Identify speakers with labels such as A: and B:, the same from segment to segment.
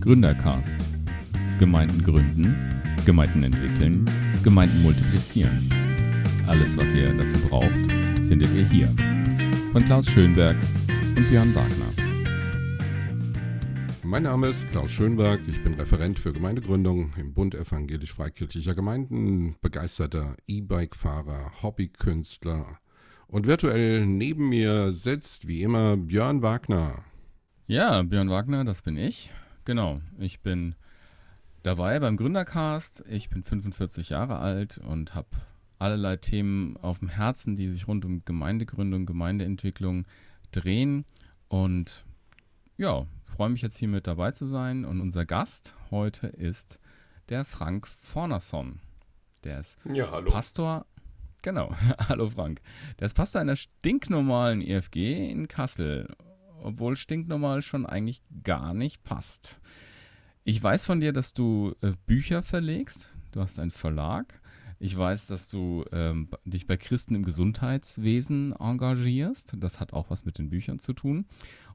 A: Gründercast. Gemeinden gründen, Gemeinden entwickeln, Gemeinden multiplizieren. Alles, was ihr dazu braucht, findet ihr hier. Von Klaus Schönberg und Björn Wagner.
B: Mein Name ist Klaus Schönberg, ich bin Referent für Gemeindegründung im Bund evangelisch-freikirchlicher Gemeinden, begeisterter E-Bike-Fahrer, Hobbykünstler und virtuell neben mir sitzt wie immer Björn Wagner.
A: Ja, Björn Wagner, das bin ich. Genau, ich bin dabei beim Gründercast. Ich bin 45 Jahre alt und habe allerlei Themen auf dem Herzen, die sich rund um Gemeindegründung, Gemeindeentwicklung drehen. Und ja, freue mich jetzt hier mit dabei zu sein. Und unser Gast heute ist der Frank Fornerson. Der ist
C: ja, hallo.
A: Pastor. Genau, hallo Frank. Der ist Pastor einer stinknormalen EFG in Kassel obwohl stinknormal schon eigentlich gar nicht passt. Ich weiß von dir, dass du äh, Bücher verlegst. Du hast einen Verlag. Ich weiß, dass du ähm, dich bei Christen im Gesundheitswesen engagierst. Das hat auch was mit den Büchern zu tun.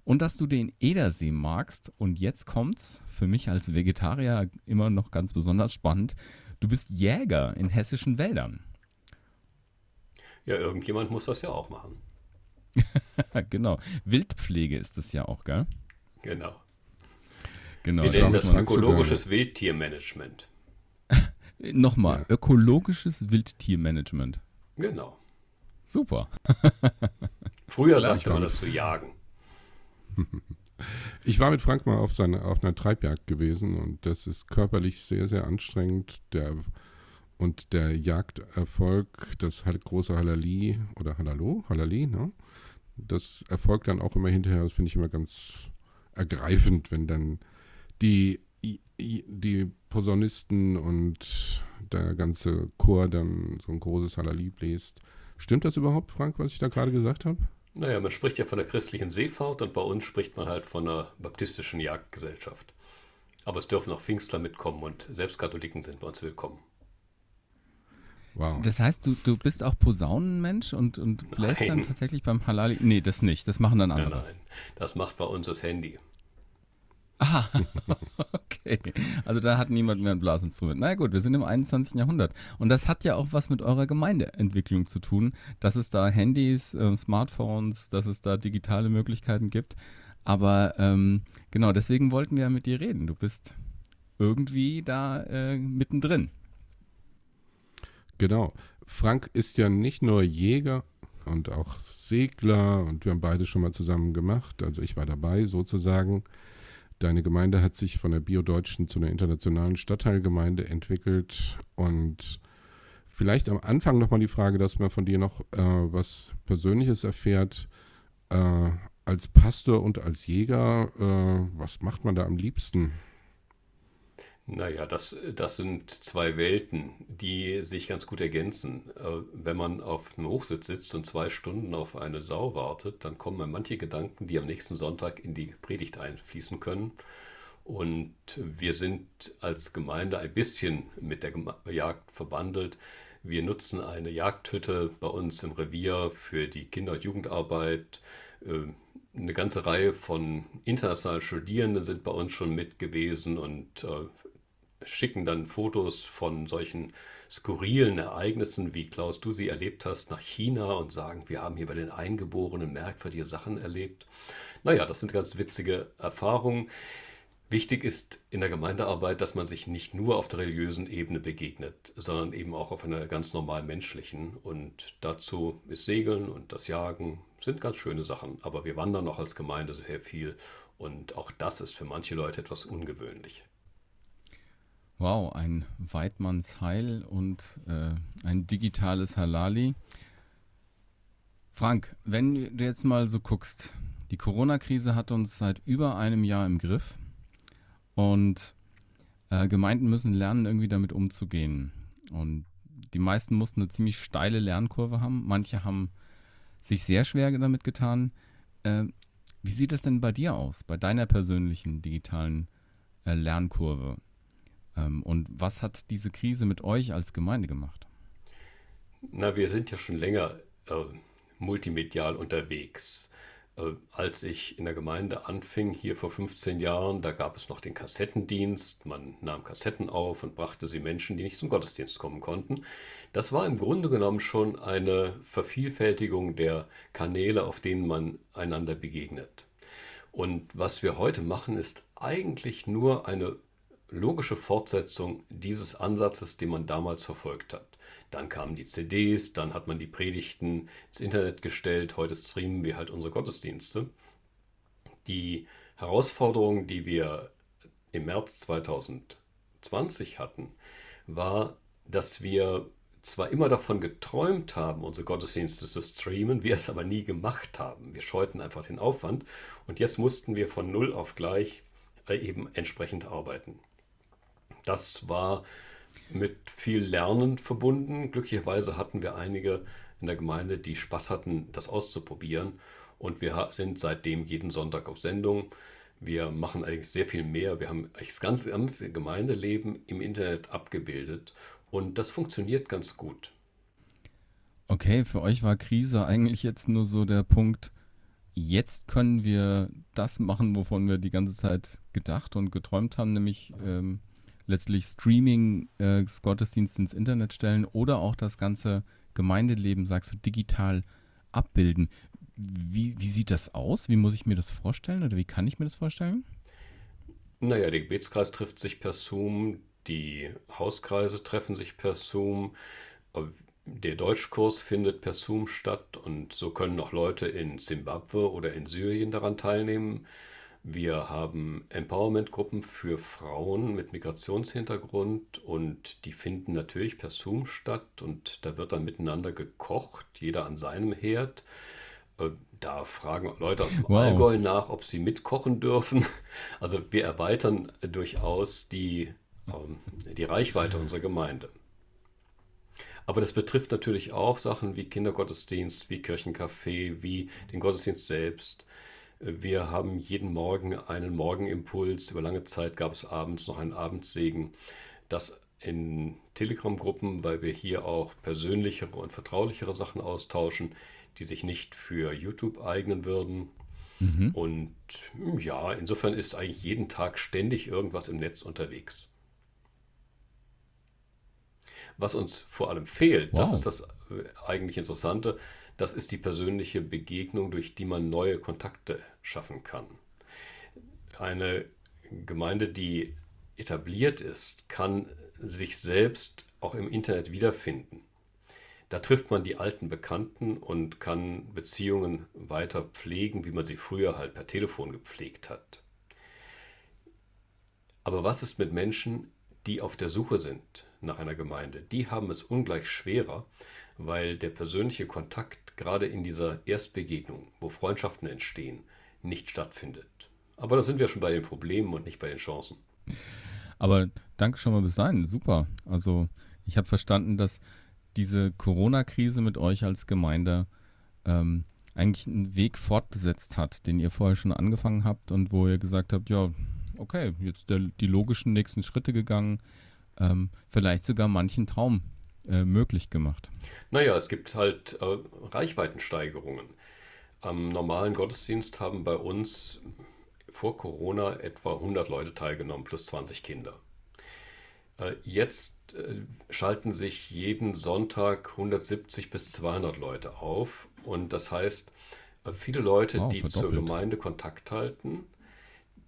A: Und dass du den Edersee magst. Und jetzt kommt's für mich als Vegetarier immer noch ganz besonders spannend. Du bist Jäger in hessischen Wäldern.
C: Ja, irgendjemand muss das ja auch machen.
A: genau. Wildpflege ist es ja auch, gell?
C: Genau.
A: Genau.
C: Wir nennen das ökologisches Wildtiermanagement.
A: Nochmal, ja. ökologisches Wildtiermanagement.
C: Genau.
A: Super.
C: Früher sagte man dazu jagen.
B: Ich war mit Frank mal auf, seine, auf einer Treibjagd gewesen und das ist körperlich sehr, sehr anstrengend. Der, und der Jagderfolg, das große Halali oder Halalo, Halali, ne? das erfolgt dann auch immer hinterher. Das finde ich immer ganz ergreifend, wenn dann die, die Posaunisten und der ganze Chor dann so ein großes Halali bläst. Stimmt das überhaupt, Frank, was ich da gerade gesagt habe?
C: Naja, man spricht ja von der christlichen Seefahrt und bei uns spricht man halt von einer baptistischen Jagdgesellschaft. Aber es dürfen auch Pfingstler mitkommen und selbst Katholiken sind bei uns willkommen.
A: Wow. Das heißt, du, du bist auch Posaunenmensch und, und bläst dann tatsächlich beim Halali? Nee, das nicht. Das machen dann andere.
C: Nein, nein. Das macht bei uns das Handy.
A: Ah, okay. Also da hat niemand mehr ein Blasinstrument. Na gut, wir sind im 21. Jahrhundert. Und das hat ja auch was mit eurer Gemeindeentwicklung zu tun, dass es da Handys, äh, Smartphones, dass es da digitale Möglichkeiten gibt. Aber ähm, genau, deswegen wollten wir ja mit dir reden. Du bist irgendwie da äh, mittendrin.
B: Genau. Frank ist ja nicht nur Jäger und auch Segler und wir haben beide schon mal zusammen gemacht. Also ich war dabei sozusagen. Deine Gemeinde hat sich von der Biodeutschen zu einer internationalen Stadtteilgemeinde entwickelt und vielleicht am Anfang nochmal die Frage, dass man von dir noch äh, was Persönliches erfährt. Äh, als Pastor und als Jäger, äh, was macht man da am liebsten?
C: Naja, das, das sind zwei Welten, die sich ganz gut ergänzen. Äh, wenn man auf einem Hochsitz sitzt und zwei Stunden auf eine Sau wartet, dann kommen manche Gedanken, die am nächsten Sonntag in die Predigt einfließen können. Und wir sind als Gemeinde ein bisschen mit der Jagd verbandelt. Wir nutzen eine Jagdhütte bei uns im Revier für die Kinder- und Jugendarbeit. Äh, eine ganze Reihe von internationalen Studierenden sind bei uns schon mit gewesen und äh, schicken dann Fotos von solchen skurrilen Ereignissen, wie Klaus du sie erlebt hast, nach China und sagen, wir haben hier bei den Eingeborenen merkwürdige Sachen erlebt. Naja, das sind ganz witzige Erfahrungen. Wichtig ist in der Gemeindearbeit, dass man sich nicht nur auf der religiösen Ebene begegnet, sondern eben auch auf einer ganz normalen menschlichen. Und dazu ist Segeln und das Jagen sind ganz schöne Sachen. Aber wir wandern noch als Gemeinde sehr viel und auch das ist für manche Leute etwas ungewöhnlich.
A: Wow, ein Weidmannsheil und äh, ein digitales Halali. Frank, wenn du jetzt mal so guckst, die Corona-Krise hat uns seit über einem Jahr im Griff und äh, Gemeinden müssen lernen, irgendwie damit umzugehen. Und die meisten mussten eine ziemlich steile Lernkurve haben. Manche haben sich sehr schwer damit getan. Äh, wie sieht es denn bei dir aus, bei deiner persönlichen digitalen äh, Lernkurve? Ähm, und was hat diese Krise mit euch als Gemeinde gemacht?
C: Na, wir sind ja schon länger äh, multimedial unterwegs. Äh, als ich in der Gemeinde anfing, hier vor 15 Jahren, da gab es noch den Kassettendienst. Man nahm Kassetten auf und brachte sie Menschen, die nicht zum Gottesdienst kommen konnten. Das war im Grunde genommen schon eine Vervielfältigung der Kanäle, auf denen man einander begegnet. Und was wir heute machen, ist eigentlich nur eine logische Fortsetzung dieses Ansatzes, den man damals verfolgt hat. Dann kamen die CDs, dann hat man die Predigten ins Internet gestellt, heute streamen wir halt unsere Gottesdienste. Die Herausforderung, die wir im März 2020 hatten, war, dass wir zwar immer davon geträumt haben, unsere Gottesdienste zu streamen, wir es aber nie gemacht haben. Wir scheuten einfach den Aufwand und jetzt mussten wir von null auf gleich äh, eben entsprechend arbeiten. Das war mit viel Lernen verbunden. Glücklicherweise hatten wir einige in der Gemeinde, die Spaß hatten, das auszuprobieren. Und wir sind seitdem jeden Sonntag auf Sendung. Wir machen eigentlich sehr viel mehr. Wir haben das ganze Gemeindeleben im Internet abgebildet und das funktioniert ganz gut.
A: Okay, für euch war Krise eigentlich jetzt nur so der Punkt, jetzt können wir das machen, wovon wir die ganze Zeit gedacht und geträumt haben, nämlich ähm, letztlich Streaming äh, des Gottesdienstes ins Internet stellen oder auch das ganze Gemeindeleben, sagst du, digital abbilden. Wie, wie sieht das aus? Wie muss ich mir das vorstellen oder wie kann ich mir das vorstellen?
C: Naja, der Gebetskreis trifft sich per Zoom, die Hauskreise treffen sich per Zoom, der Deutschkurs findet per Zoom statt und so können auch Leute in Simbabwe oder in Syrien daran teilnehmen. Wir haben Empowerment-Gruppen für Frauen mit Migrationshintergrund und die finden natürlich per Zoom statt und da wird dann miteinander gekocht, jeder an seinem Herd. Äh, da fragen Leute aus dem wow. Allgäu nach, ob sie mitkochen dürfen. Also wir erweitern durchaus die, ähm, die Reichweite unserer Gemeinde. Aber das betrifft natürlich auch Sachen wie Kindergottesdienst, wie Kirchencafé, wie den Gottesdienst selbst. Wir haben jeden Morgen einen Morgenimpuls. Über lange Zeit gab es abends noch einen Abendsegen. Das in Telegram-Gruppen, weil wir hier auch persönlichere und vertraulichere Sachen austauschen, die sich nicht für YouTube eignen würden. Mhm. Und ja, insofern ist eigentlich jeden Tag ständig irgendwas im Netz unterwegs. Was uns vor allem fehlt, wow. das ist das äh, eigentlich Interessante, das ist die persönliche Begegnung, durch die man neue Kontakte schaffen kann. Eine Gemeinde, die etabliert ist, kann sich selbst auch im Internet wiederfinden. Da trifft man die alten Bekannten und kann Beziehungen weiter pflegen, wie man sie früher halt per Telefon gepflegt hat. Aber was ist mit Menschen, die auf der Suche sind nach einer Gemeinde? Die haben es ungleich schwerer, weil der persönliche Kontakt gerade in dieser Erstbegegnung, wo Freundschaften entstehen, nicht stattfindet. Aber da sind wir schon bei den Problemen und nicht bei den Chancen.
A: Aber danke schon mal bis dahin, super. Also ich habe verstanden, dass diese Corona-Krise mit euch als Gemeinde ähm, eigentlich einen Weg fortgesetzt hat, den ihr vorher schon angefangen habt und wo ihr gesagt habt, ja, okay, jetzt der, die logischen nächsten Schritte gegangen, ähm, vielleicht sogar manchen Traum äh, möglich gemacht?
C: Naja, es gibt halt äh, Reichweitensteigerungen. Am normalen Gottesdienst haben bei uns vor Corona etwa 100 Leute teilgenommen, plus 20 Kinder. Äh, jetzt äh, schalten sich jeden Sonntag 170 bis 200 Leute auf. Und das heißt, äh, viele Leute, wow, die zur Gemeinde Kontakt halten,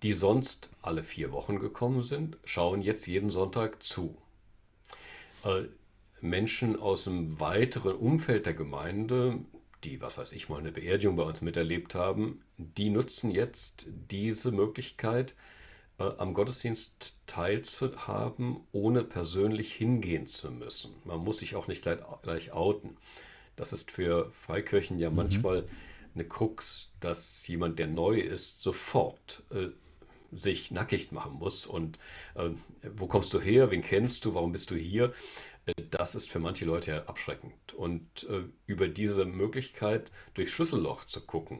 C: die sonst alle vier Wochen gekommen sind, schauen jetzt jeden Sonntag zu. Menschen aus dem weiteren Umfeld der Gemeinde, die, was weiß ich mal, eine Beerdigung bei uns miterlebt haben, die nutzen jetzt diese Möglichkeit, äh, am Gottesdienst teilzuhaben, ohne persönlich hingehen zu müssen. Man muss sich auch nicht gleich, gleich outen. Das ist für Freikirchen ja mhm. manchmal eine Krux, dass jemand, der neu ist, sofort äh, sich nackig machen muss. Und äh, wo kommst du her? Wen kennst du? Warum bist du hier? Das ist für manche Leute ja abschreckend. Und äh, über diese Möglichkeit, durch Schlüsselloch zu gucken,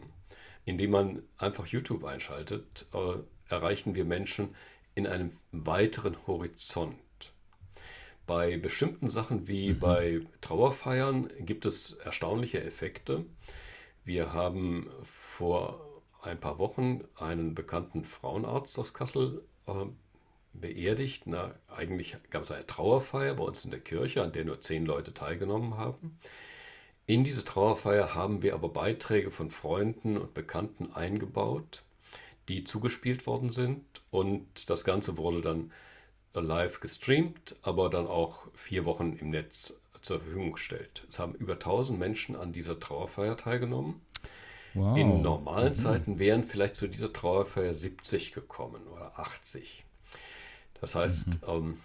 C: indem man einfach YouTube einschaltet, äh, erreichen wir Menschen in einem weiteren Horizont. Bei bestimmten Sachen wie mhm. bei Trauerfeiern gibt es erstaunliche Effekte. Wir haben vor ein paar Wochen einen bekannten Frauenarzt aus Kassel äh, beerdigt. Na, eigentlich gab es eine Trauerfeier bei uns in der Kirche, an der nur zehn Leute teilgenommen haben. In diese Trauerfeier haben wir aber Beiträge von Freunden und Bekannten eingebaut, die zugespielt worden sind. Und das Ganze wurde dann live gestreamt, aber dann auch vier Wochen im Netz zur Verfügung gestellt. Es haben über 1000 Menschen an dieser Trauerfeier teilgenommen. Wow. In normalen mhm. Zeiten wären vielleicht zu dieser Trauerfeier 70 gekommen oder 80. Das heißt, mhm. ähm,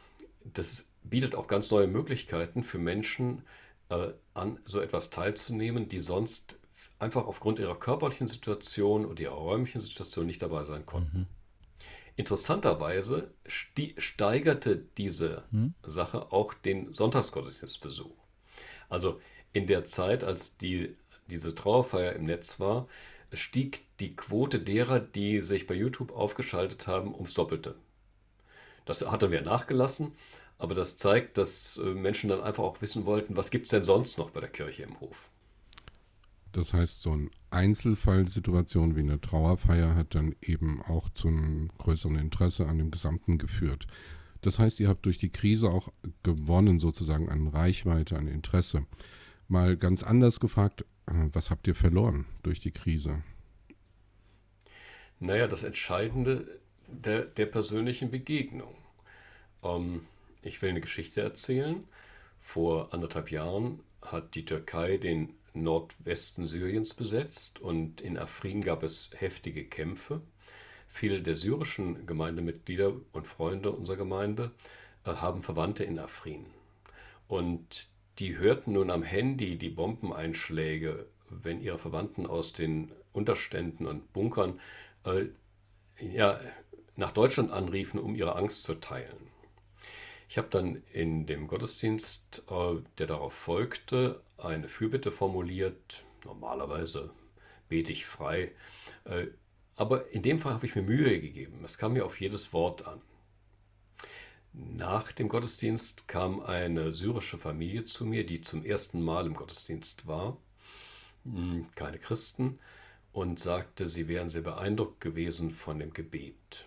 C: das bietet auch ganz neue Möglichkeiten für Menschen, äh, an so etwas teilzunehmen, die sonst einfach aufgrund ihrer körperlichen Situation und ihrer räumlichen Situation nicht dabei sein konnten. Mhm. Interessanterweise steigerte diese mhm. Sache auch den Sonntagsgottesdienstbesuch. Also in der Zeit, als die, diese Trauerfeier im Netz war, stieg die Quote derer, die sich bei YouTube aufgeschaltet haben, ums Doppelte. Das hatte wir nachgelassen, aber das zeigt, dass äh, Menschen dann einfach auch wissen wollten, was gibt es denn sonst noch bei der Kirche im Hof.
B: Das heißt, so eine Einzelfallsituation wie eine Trauerfeier hat dann eben auch zu einem größeren Interesse an dem Gesamten geführt. Das heißt, ihr habt durch die Krise auch gewonnen, sozusagen an Reichweite, an Interesse. Mal ganz anders gefragt, äh, was habt ihr verloren durch die Krise?
C: Naja, das Entscheidende der, der persönlichen Begegnung. Ähm, ich will eine Geschichte erzählen. Vor anderthalb Jahren hat die Türkei den Nordwesten Syriens besetzt und in Afrin gab es heftige Kämpfe. Viele der syrischen Gemeindemitglieder und Freunde unserer Gemeinde äh, haben Verwandte in Afrin. Und die hörten nun am Handy die Bombeneinschläge, wenn ihre Verwandten aus den Unterständen und Bunkern äh, ja, nach Deutschland anriefen, um ihre Angst zu teilen. Ich habe dann in dem Gottesdienst, äh, der darauf folgte, eine Fürbitte formuliert. Normalerweise bete ich frei. Äh, aber in dem Fall habe ich mir Mühe gegeben. Es kam mir auf jedes Wort an. Nach dem Gottesdienst kam eine syrische Familie zu mir, die zum ersten Mal im Gottesdienst war, hm, keine Christen, und sagte, sie wären sehr beeindruckt gewesen von dem Gebet.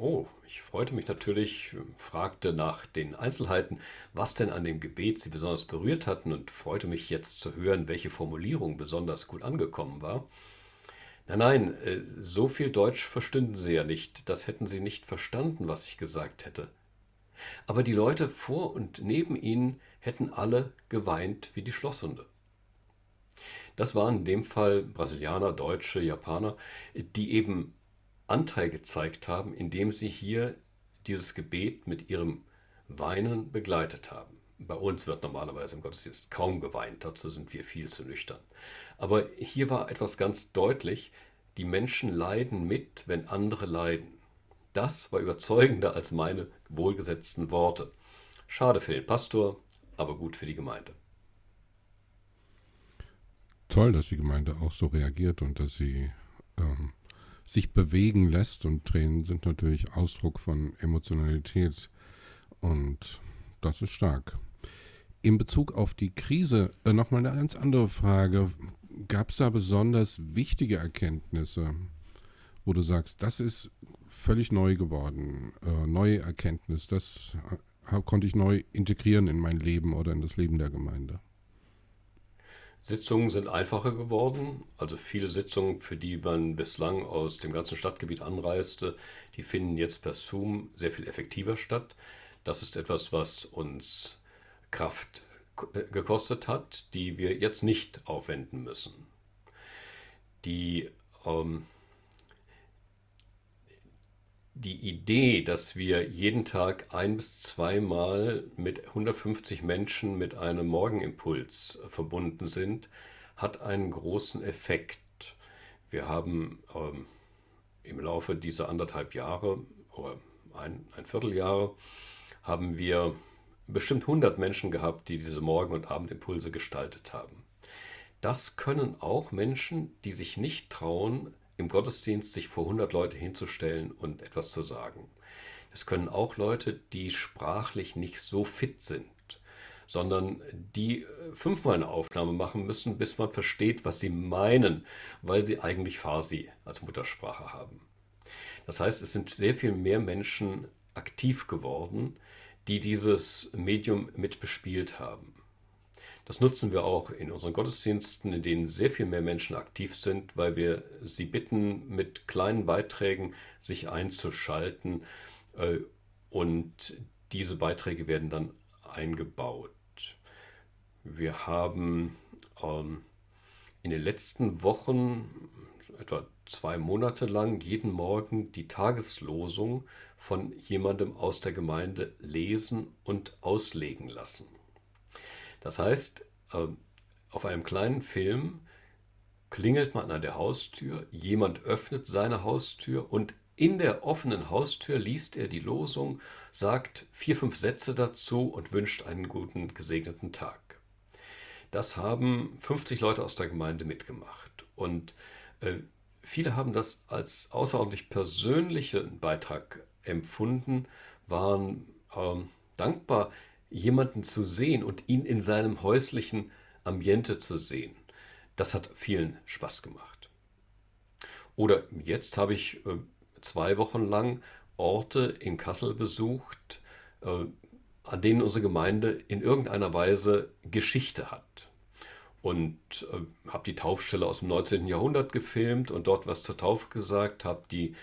C: Oh, ich freute mich natürlich, fragte nach den Einzelheiten, was denn an dem Gebet Sie besonders berührt hatten und freute mich jetzt zu hören, welche Formulierung besonders gut angekommen war. Nein, nein, äh, so viel Deutsch verstünden Sie ja nicht, das hätten Sie nicht verstanden, was ich gesagt hätte. Aber die Leute vor und neben Ihnen hätten alle geweint wie die Schlosshunde. Das waren in dem Fall Brasilianer, Deutsche, Japaner, die eben Anteil gezeigt haben, indem sie hier dieses Gebet mit ihrem Weinen begleitet haben. Bei uns wird normalerweise im Gottesdienst kaum geweint, dazu sind wir viel zu nüchtern. Aber hier war etwas ganz deutlich, die Menschen leiden mit, wenn andere leiden. Das war überzeugender als meine wohlgesetzten Worte. Schade für den Pastor, aber gut für die Gemeinde.
B: Toll, dass die Gemeinde auch so reagiert und dass sie ähm, sich bewegen lässt. Und Tränen sind natürlich Ausdruck von Emotionalität. Und das ist stark. In Bezug auf die Krise äh, nochmal eine ganz andere Frage. Gab es da besonders wichtige Erkenntnisse, wo du sagst, das ist völlig neu geworden, äh, neue Erkenntnis, das äh, konnte ich neu integrieren in mein Leben oder in das Leben der Gemeinde?
C: Sitzungen sind einfacher geworden. Also viele Sitzungen, für die man bislang aus dem ganzen Stadtgebiet anreiste, die finden jetzt per Zoom sehr viel effektiver statt. Das ist etwas, was uns Kraft äh, gekostet hat, die wir jetzt nicht aufwenden müssen. Die ähm, die Idee, dass wir jeden Tag ein bis zweimal mit 150 Menschen mit einem Morgenimpuls verbunden sind, hat einen großen Effekt. Wir haben ähm, im Laufe dieser anderthalb Jahre oder ein, ein Vierteljahre haben wir bestimmt 100 Menschen gehabt, die diese Morgen- und Abendimpulse gestaltet haben. Das können auch Menschen, die sich nicht trauen, im Gottesdienst sich vor 100 Leute hinzustellen und etwas zu sagen. Das können auch Leute, die sprachlich nicht so fit sind, sondern die äh, fünfmal eine Aufnahme machen müssen, bis man versteht, was sie meinen, weil sie eigentlich Farsi als Muttersprache haben. Das heißt, es sind sehr viel mehr Menschen aktiv geworden, die dieses Medium mit bespielt haben. Das nutzen wir auch in unseren Gottesdiensten, in denen sehr viel mehr Menschen aktiv sind, weil wir sie bitten, mit kleinen Beiträgen sich einzuschalten äh, und diese Beiträge werden dann eingebaut. Wir haben ähm, in den letzten Wochen, etwa zwei Monate lang, jeden Morgen die Tageslosung von jemandem aus der Gemeinde lesen und auslegen lassen. Das heißt, ähm, auf einem kleinen Film klingelt man an der Haustür, jemand öffnet seine Haustür und in der offenen Haustür liest er die Losung, sagt vier, fünf Sätze dazu und wünscht einen guten, gesegneten Tag. Das haben 50 Leute aus der Gemeinde mitgemacht. Und äh, viele haben das als außerordentlich persönlichen Beitrag empfunden, waren ähm, dankbar, jemanden zu sehen und ihn in seinem häuslichen Ambiente zu sehen. Das hat vielen Spaß gemacht. Oder jetzt habe ich äh, zwei Wochen lang Orte in Kassel besucht, äh, an denen unsere Gemeinde in irgendeiner Weise Geschichte hat. Und äh, habe die Taufstelle aus dem 19. Jahrhundert gefilmt und dort was zur Taufe gesagt, habe die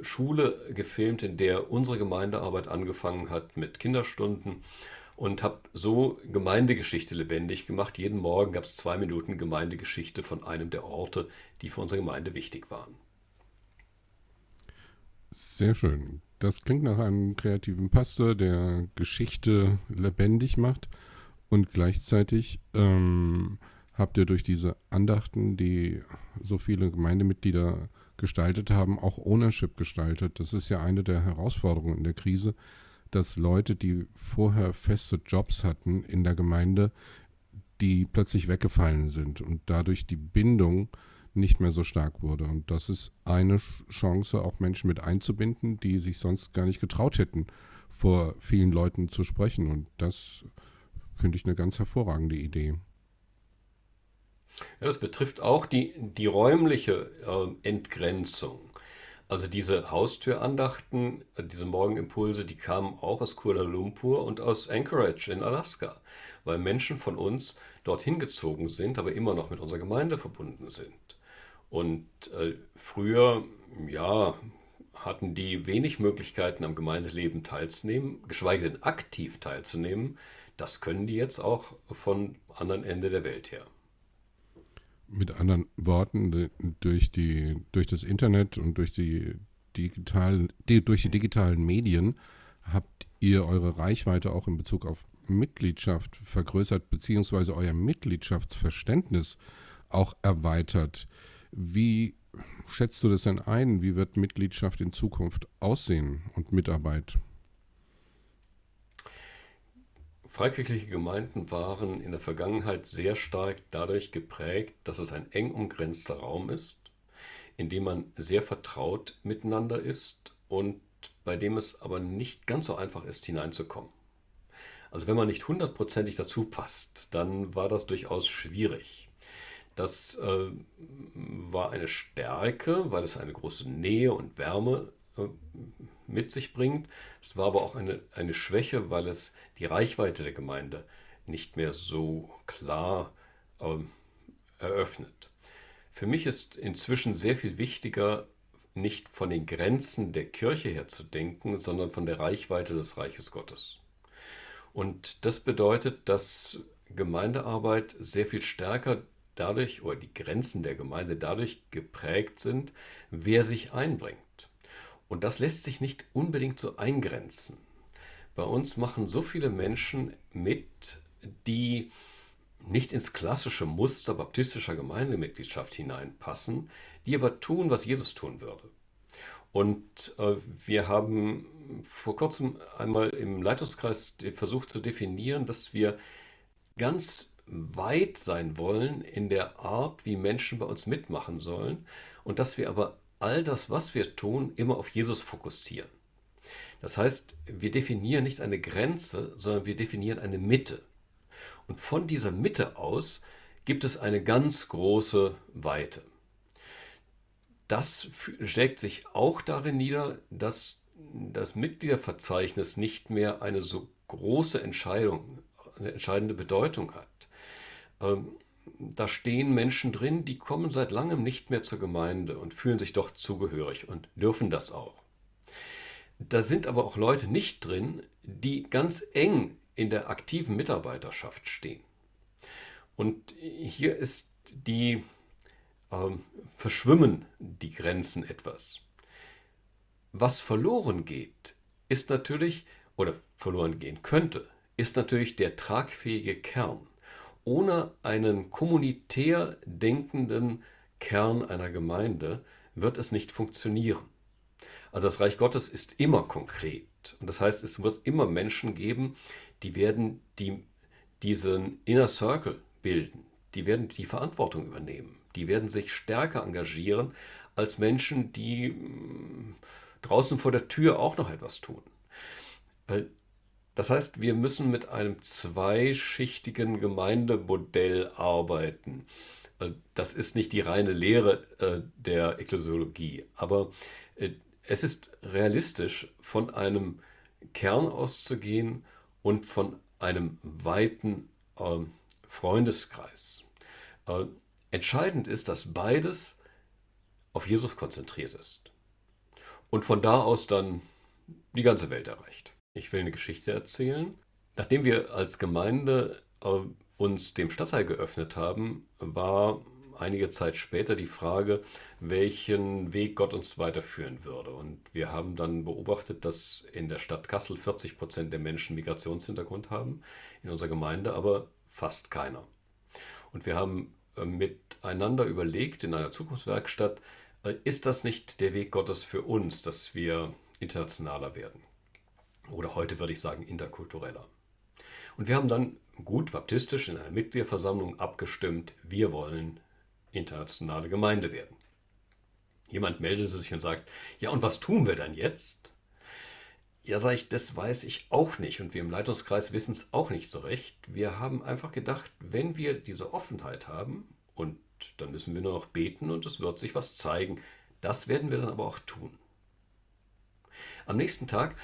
C: Schule gefilmt, in der unsere Gemeindearbeit angefangen hat mit Kinderstunden und habe so Gemeindegeschichte lebendig gemacht. Jeden Morgen gab es zwei Minuten Gemeindegeschichte von einem der Orte, die für unsere Gemeinde wichtig waren.
B: Sehr schön. Das klingt nach einem kreativen Pastor, der Geschichte lebendig macht und gleichzeitig ähm, habt ihr durch diese Andachten, die so viele Gemeindemitglieder gestaltet haben, auch Ownership gestaltet. Das ist ja eine der Herausforderungen in der Krise, dass Leute, die vorher feste Jobs hatten in der Gemeinde, die plötzlich weggefallen sind und dadurch die Bindung nicht mehr so stark wurde. Und das ist eine Chance, auch Menschen mit einzubinden, die sich sonst gar nicht getraut hätten, vor vielen Leuten zu sprechen. Und das finde ich eine ganz hervorragende Idee.
C: Ja, das betrifft auch die, die räumliche äh, Entgrenzung. Also diese Haustürandachten, diese Morgenimpulse, die kamen auch aus Kuala Lumpur und aus Anchorage in Alaska, weil Menschen von uns dorthin gezogen sind, aber immer noch mit unserer Gemeinde verbunden sind. Und äh, früher, ja, hatten die wenig Möglichkeiten am Gemeindeleben teilzunehmen, geschweige denn aktiv teilzunehmen. Das können die jetzt auch von anderen Ende der Welt her.
B: Mit anderen Worten, durch, die, durch das Internet und durch die, digital, die, durch die digitalen Medien habt ihr eure Reichweite auch in Bezug auf Mitgliedschaft vergrößert, beziehungsweise euer Mitgliedschaftsverständnis auch erweitert. Wie schätzt du das denn ein? Wie wird Mitgliedschaft in Zukunft aussehen und Mitarbeit?
C: Freikirchliche Gemeinden waren in der Vergangenheit sehr stark dadurch geprägt, dass es ein eng umgrenzter Raum ist, in dem man sehr vertraut miteinander ist und bei dem es aber nicht ganz so einfach ist, hineinzukommen. Also wenn man nicht hundertprozentig dazu passt, dann war das durchaus schwierig. Das äh, war eine Stärke, weil es eine große Nähe und Wärme äh, mit sich bringt. Es war aber auch eine, eine Schwäche, weil es die Reichweite der Gemeinde nicht mehr so klar äh, eröffnet. Für mich ist inzwischen sehr viel wichtiger, nicht von den Grenzen der Kirche her zu denken, sondern von der Reichweite des Reiches Gottes. Und das bedeutet, dass Gemeindearbeit sehr viel stärker dadurch, oder die Grenzen der Gemeinde dadurch geprägt sind, wer sich einbringt. Und das lässt sich nicht unbedingt so eingrenzen. Bei uns machen so viele Menschen mit, die nicht ins klassische Muster baptistischer Gemeindemitgliedschaft hineinpassen, die aber tun, was Jesus tun würde. Und äh, wir haben vor kurzem einmal im Leitungskreis versucht zu definieren, dass wir ganz weit sein wollen in der Art, wie Menschen bei uns mitmachen sollen und dass wir aber all das, was wir tun, immer auf Jesus fokussieren. Das heißt, wir definieren nicht eine Grenze, sondern wir definieren eine Mitte. Und von dieser Mitte aus gibt es eine ganz große Weite. Das schlägt sich auch darin nieder, dass das Mitgliederverzeichnis nicht mehr eine so große Entscheidung, eine entscheidende Bedeutung hat. Da stehen Menschen drin, die kommen seit langem nicht mehr zur Gemeinde und fühlen sich doch zugehörig und dürfen das auch. Da sind aber auch Leute nicht drin, die ganz eng in der aktiven Mitarbeiterschaft stehen. Und hier ist die äh, verschwimmen die Grenzen etwas. Was verloren geht, ist natürlich, oder verloren gehen könnte, ist natürlich der tragfähige Kern. Ohne einen kommunitär denkenden Kern einer Gemeinde wird es nicht funktionieren. Also das Reich Gottes ist immer konkret. Und das heißt, es wird immer Menschen geben, die werden die, diesen Inner Circle bilden. Die werden die Verantwortung übernehmen. Die werden sich stärker engagieren als Menschen, die hm, draußen vor der Tür auch noch etwas tun. Das heißt, wir müssen mit einem zweischichtigen Gemeindemodell arbeiten. Das ist nicht die reine Lehre äh, der Ekklesiologie, aber äh, es ist realistisch, von einem Kern auszugehen und von einem weiten ähm, Freundeskreis. Äh, entscheidend ist, dass beides auf Jesus konzentriert ist und von da aus dann die ganze Welt erreicht. Ich will eine Geschichte erzählen. Nachdem wir als Gemeinde äh, uns dem Stadtteil geöffnet haben, war einige Zeit später die Frage, welchen Weg Gott uns weiterführen würde. Und wir haben dann beobachtet, dass in der Stadt Kassel 40 Prozent der Menschen Migrationshintergrund haben, in unserer Gemeinde aber fast keiner. Und wir haben äh, miteinander überlegt in einer Zukunftswerkstatt, äh, ist das nicht der Weg Gottes für uns, dass wir internationaler werden? Oder heute würde ich sagen interkultureller. Und wir haben dann gut baptistisch in einer Mitgliederversammlung abgestimmt, wir wollen internationale Gemeinde werden. Jemand meldete sich und sagt, ja, und was tun wir dann jetzt? Ja, sage ich, das weiß ich auch nicht und wir im Leitungskreis wissen es auch nicht so recht. Wir haben einfach gedacht, wenn wir diese Offenheit haben und dann müssen wir nur noch beten und es wird sich was zeigen, das werden wir dann aber auch tun. Am nächsten Tag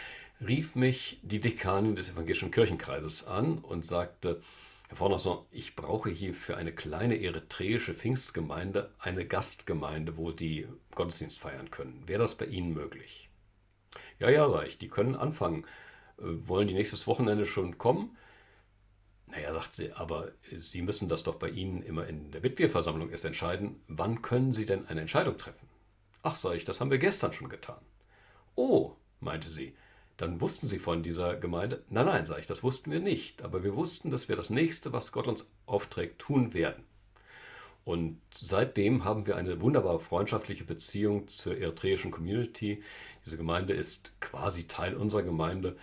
C: rief mich die Dekanin des Evangelischen Kirchenkreises an und sagte, Herr Fornerson, ich brauche hier für eine kleine eritreische Pfingstgemeinde eine Gastgemeinde, wo die Gottesdienst feiern können. Wäre das bei Ihnen möglich? Ja, ja, sage ich, die können anfangen. Äh, wollen die nächstes Wochenende schon kommen? Naja, sagt sie, aber Sie müssen das doch bei Ihnen immer in der Mitgliederversammlung erst entscheiden. Wann können Sie denn eine Entscheidung treffen? Ach, sage ich, das haben wir gestern schon getan. Oh, meinte sie, dann wussten sie von dieser Gemeinde. Nein, nein, sage ich, das wussten wir nicht. Aber wir wussten, dass wir das nächste, was Gott uns aufträgt, tun werden. Und seitdem haben wir eine wunderbare freundschaftliche Beziehung zur eritreischen Community. Diese Gemeinde ist quasi Teil unserer Gemeinde.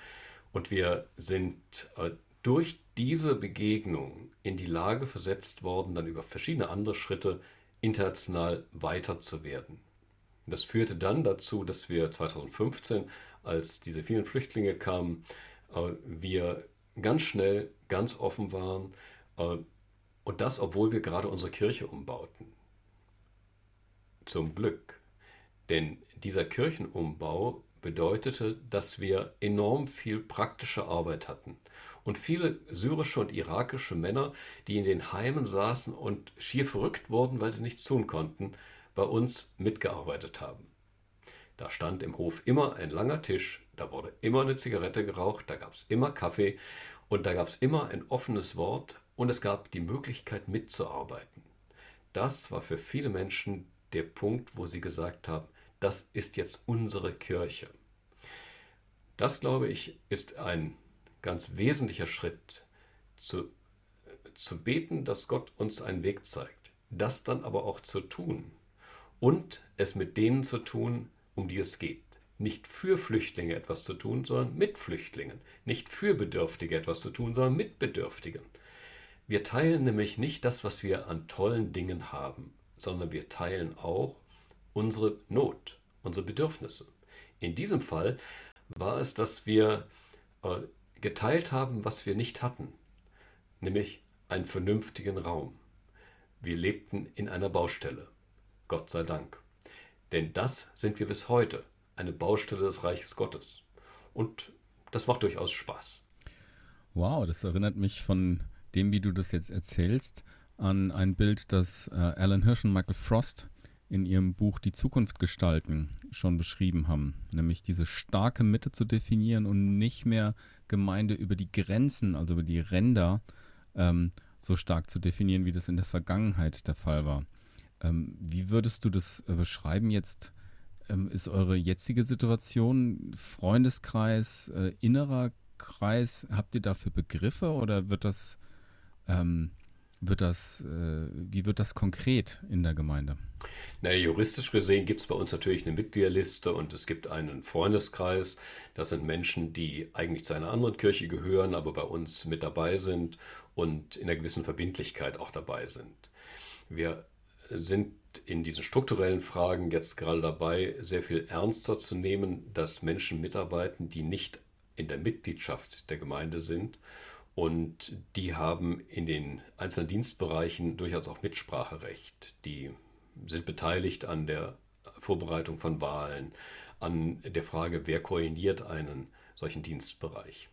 C: Und wir sind äh, durch diese Begegnung in die Lage versetzt worden, dann über verschiedene andere Schritte international weiter zu werden. Das führte dann dazu, dass wir 2015 als diese vielen Flüchtlinge kamen, äh, wir ganz schnell, ganz offen waren. Äh, und das, obwohl wir gerade unsere Kirche umbauten. Zum Glück. Denn dieser Kirchenumbau bedeutete, dass wir enorm viel praktische Arbeit hatten. Und viele syrische und irakische Männer, die in den Heimen saßen und schier verrückt wurden, weil sie nichts tun konnten, bei uns mitgearbeitet haben. Da stand im Hof immer ein langer Tisch, da wurde immer eine Zigarette geraucht, da gab es immer Kaffee und da gab es immer ein offenes Wort und es gab die Möglichkeit mitzuarbeiten. Das war für viele Menschen der Punkt, wo sie gesagt haben, das ist jetzt unsere Kirche. Das, glaube ich, ist ein ganz wesentlicher Schritt, zu, zu beten, dass Gott uns einen Weg zeigt, das dann aber auch zu tun und es mit denen zu tun, um die es geht. Nicht für Flüchtlinge etwas zu tun, sondern mit Flüchtlingen. Nicht für Bedürftige etwas zu tun, sondern mit Bedürftigen. Wir teilen nämlich nicht das, was wir an tollen Dingen haben, sondern wir teilen auch unsere Not, unsere Bedürfnisse. In diesem Fall war es, dass wir äh, geteilt haben, was wir nicht hatten, nämlich einen vernünftigen Raum. Wir lebten in einer Baustelle. Gott sei Dank. Denn das sind wir bis heute, eine Baustelle des Reiches Gottes. Und das macht durchaus Spaß.
A: Wow, das erinnert mich von dem, wie du das jetzt erzählst, an ein Bild, das äh, Alan Hirsch und Michael Frost in ihrem Buch Die Zukunft gestalten schon beschrieben haben, nämlich diese starke Mitte zu definieren und nicht mehr Gemeinde über die Grenzen, also über die Ränder ähm, so stark zu definieren, wie das in der Vergangenheit der Fall war. Ähm, wie würdest du das äh, beschreiben jetzt? Ähm, ist eure jetzige Situation Freundeskreis, äh, innerer Kreis? Habt ihr dafür Begriffe oder wird das, ähm, wird das, äh, wie wird das konkret in der Gemeinde?
C: Na, juristisch gesehen gibt es bei uns natürlich eine Mitgliederliste und es gibt einen Freundeskreis. Das sind Menschen, die eigentlich zu einer anderen Kirche gehören, aber bei uns mit dabei sind und in einer gewissen Verbindlichkeit auch dabei sind. Wir sind in diesen strukturellen Fragen jetzt gerade dabei, sehr viel ernster zu nehmen, dass Menschen mitarbeiten, die nicht in der Mitgliedschaft der Gemeinde sind. Und die haben in den einzelnen Dienstbereichen durchaus auch Mitspracherecht. Die sind beteiligt an der Vorbereitung von Wahlen, an der Frage, wer koordiniert einen solchen Dienstbereich.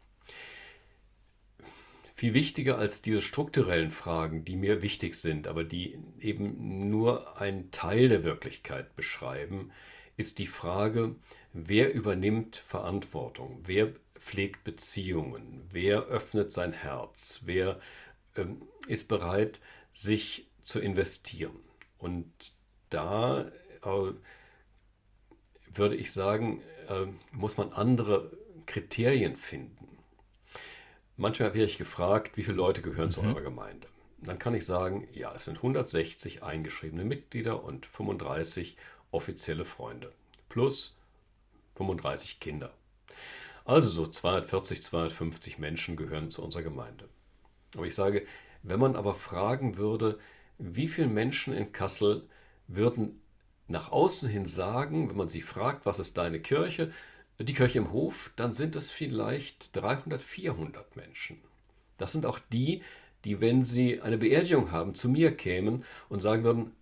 C: Viel wichtiger als diese strukturellen Fragen, die mir wichtig sind, aber die eben nur einen Teil der Wirklichkeit beschreiben, ist die Frage, wer übernimmt Verantwortung, wer pflegt Beziehungen, wer öffnet sein Herz, wer ähm, ist bereit, sich zu investieren. Und da äh, würde ich sagen, äh, muss man andere Kriterien finden. Manchmal werde ich gefragt, wie viele Leute gehören mhm. zu eurer Gemeinde. Dann kann ich sagen, ja, es sind 160 eingeschriebene Mitglieder und 35 offizielle Freunde. Plus 35 Kinder. Also so 240, 250 Menschen gehören zu unserer Gemeinde. Aber ich sage, wenn man aber fragen würde, wie viele Menschen in Kassel würden nach außen hin sagen, wenn man sie fragt, was ist deine Kirche, die Kirche im Hof, dann sind es vielleicht 300, 400 Menschen. Das sind auch die, die, wenn sie eine Beerdigung haben, zu mir kämen und sagen würden,